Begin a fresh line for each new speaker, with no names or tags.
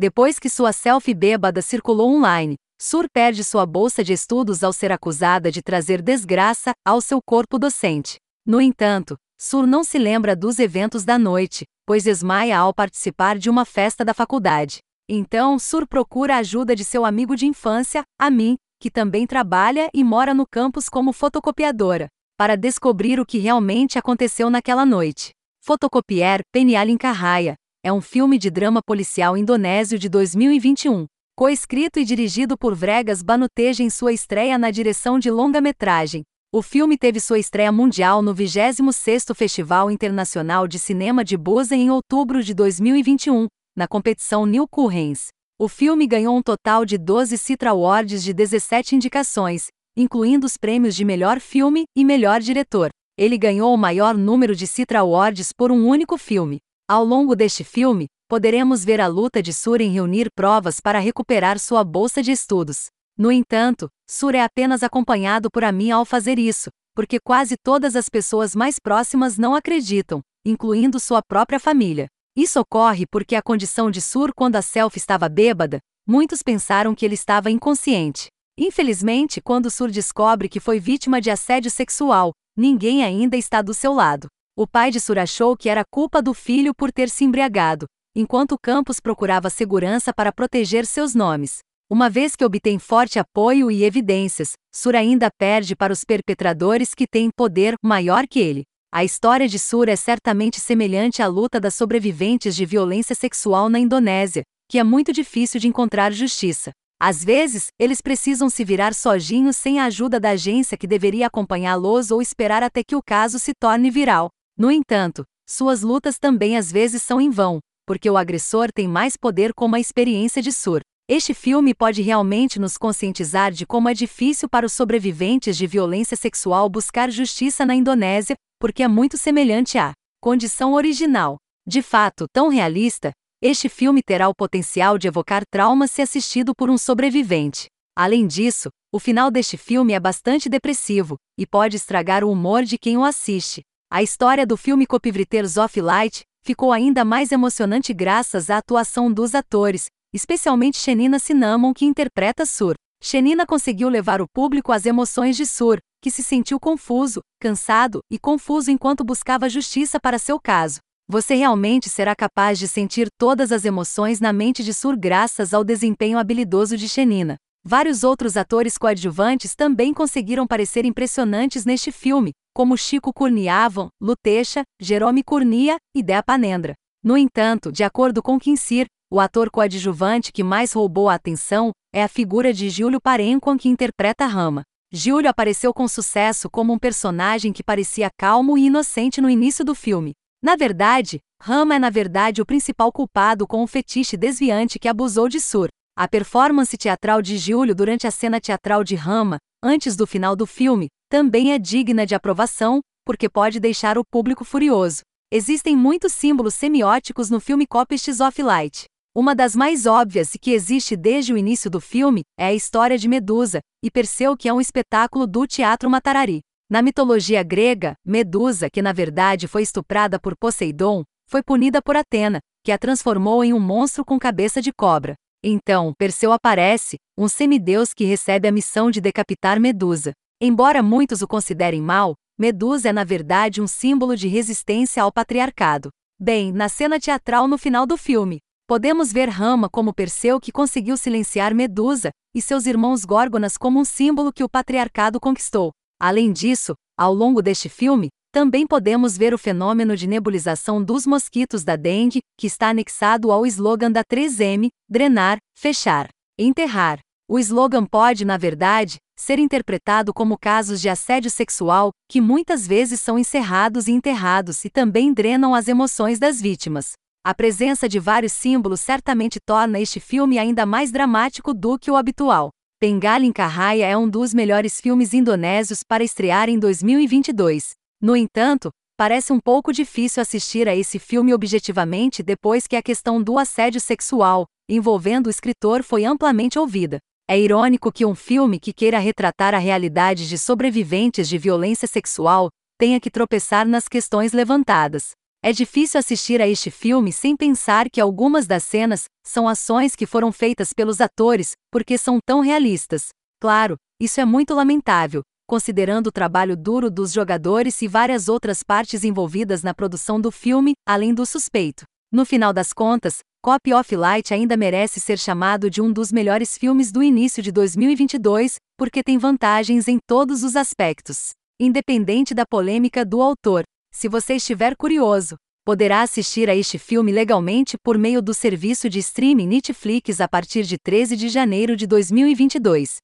Depois que sua selfie bêbada circulou online, Sur perde sua bolsa de estudos ao ser acusada de trazer desgraça ao seu corpo docente. No entanto, Sur não se lembra dos eventos da noite, pois desmaia ao participar de uma festa da faculdade. Então, Sur procura a ajuda de seu amigo de infância, Amin, que também trabalha e mora no campus como fotocopiadora, para descobrir o que realmente aconteceu naquela noite. Fotocopier Penialin Carraia é um filme de drama policial indonésio de 2021, coescrito e dirigido por Vregas Banuteja em sua estreia na direção de longa-metragem. O filme teve sua estreia mundial no 26º Festival Internacional de Cinema de Busan em outubro de 2021, na competição New Currents. O filme ganhou um total de 12 Citra Awards de 17 indicações, incluindo os prêmios de melhor filme e melhor diretor ele ganhou o maior número de Citra Awards por um único filme. Ao longo deste filme, poderemos ver a luta de Sur em reunir provas para recuperar sua bolsa de estudos. No entanto, Sur é apenas acompanhado por Amin ao fazer isso, porque quase todas as pessoas mais próximas não acreditam, incluindo sua própria família. Isso ocorre porque a condição de Sur quando a selfie estava bêbada, muitos pensaram que ele estava inconsciente. Infelizmente, quando Sur descobre que foi vítima de assédio sexual, ninguém ainda está do seu lado. O pai de Sur achou que era culpa do filho por ter se embriagado, enquanto Campos procurava segurança para proteger seus nomes. Uma vez que obtém forte apoio e evidências, Sur ainda perde para os perpetradores que têm poder maior que ele. A história de Sur é certamente semelhante à luta das sobreviventes de violência sexual na Indonésia, que é muito difícil de encontrar justiça. Às vezes, eles precisam se virar sozinhos sem a ajuda da agência que deveria acompanhá-los ou esperar até que o caso se torne viral. No entanto, suas lutas também às vezes são em vão, porque o agressor tem mais poder como a experiência de Sur. Este filme pode realmente nos conscientizar de como é difícil para os sobreviventes de violência sexual buscar justiça na Indonésia, porque é muito semelhante à condição original. De fato, tão realista, este filme terá o potencial de evocar traumas se assistido por um sobrevivente. Além disso, o final deste filme é bastante depressivo e pode estragar o humor de quem o assiste. A história do filme Copywriters of Light ficou ainda mais emocionante graças à atuação dos atores, especialmente Shenina Cinnamon que interpreta Sur. Shenina conseguiu levar o público às emoções de Sur, que se sentiu confuso, cansado e confuso enquanto buscava justiça para seu caso. Você realmente será capaz de sentir todas as emoções na mente de Sur graças ao desempenho habilidoso de Shenina. Vários outros atores coadjuvantes também conseguiram parecer impressionantes neste filme, como Chico Kurniavan, Lutecha, Jerome Kurnia e Dea Panendra. No entanto, de acordo com Kinsir, o ator coadjuvante que mais roubou a atenção é a figura de Giulio Parenquan que interpreta Rama. Giulio apareceu com sucesso como um personagem que parecia calmo e inocente no início do filme, na verdade, Rama é na verdade o principal culpado com o fetiche desviante que abusou de Sur. A performance teatral de Júlio durante a cena teatral de Rama, antes do final do filme, também é digna de aprovação, porque pode deixar o público furioso. Existem muitos símbolos semióticos no filme Copists of Light. Uma das mais óbvias e que existe desde o início do filme é a história de Medusa, e Perseu que é um espetáculo do teatro Matarari. Na mitologia grega, Medusa, que na verdade foi estuprada por Poseidon, foi punida por Atena, que a transformou em um monstro com cabeça de cobra. Então, Perseu aparece, um semideus que recebe a missão de decapitar Medusa. Embora muitos o considerem mal, Medusa é na verdade um símbolo de resistência ao patriarcado. Bem, na cena teatral no final do filme, podemos ver Rama como Perseu que conseguiu silenciar Medusa, e seus irmãos Górgonas como um símbolo que o patriarcado conquistou. Além disso, ao longo deste filme, também podemos ver o fenômeno de nebulização dos mosquitos da dengue, que está anexado ao slogan da 3M: drenar, fechar, enterrar. O slogan pode, na verdade, ser interpretado como casos de assédio sexual, que muitas vezes são encerrados e enterrados e também drenam as emoções das vítimas. A presença de vários símbolos certamente torna este filme ainda mais dramático do que o habitual. Pengalin Carraia é um dos melhores filmes indonésios para estrear em 2022. No entanto, parece um pouco difícil assistir a esse filme objetivamente depois que a questão do assédio sexual, envolvendo o escritor, foi amplamente ouvida. É irônico que um filme que queira retratar a realidade de sobreviventes de violência sexual tenha que tropeçar nas questões levantadas. É difícil assistir a este filme sem pensar que algumas das cenas são ações que foram feitas pelos atores, porque são tão realistas. Claro, isso é muito lamentável, considerando o trabalho duro dos jogadores e várias outras partes envolvidas na produção do filme, além do suspeito. No final das contas, Copy of Light ainda merece ser chamado de um dos melhores filmes do início de 2022, porque tem vantagens em todos os aspectos. Independente da polêmica do autor, se você estiver curioso, poderá assistir a este filme legalmente por meio do serviço de streaming Netflix a partir de 13 de janeiro de 2022.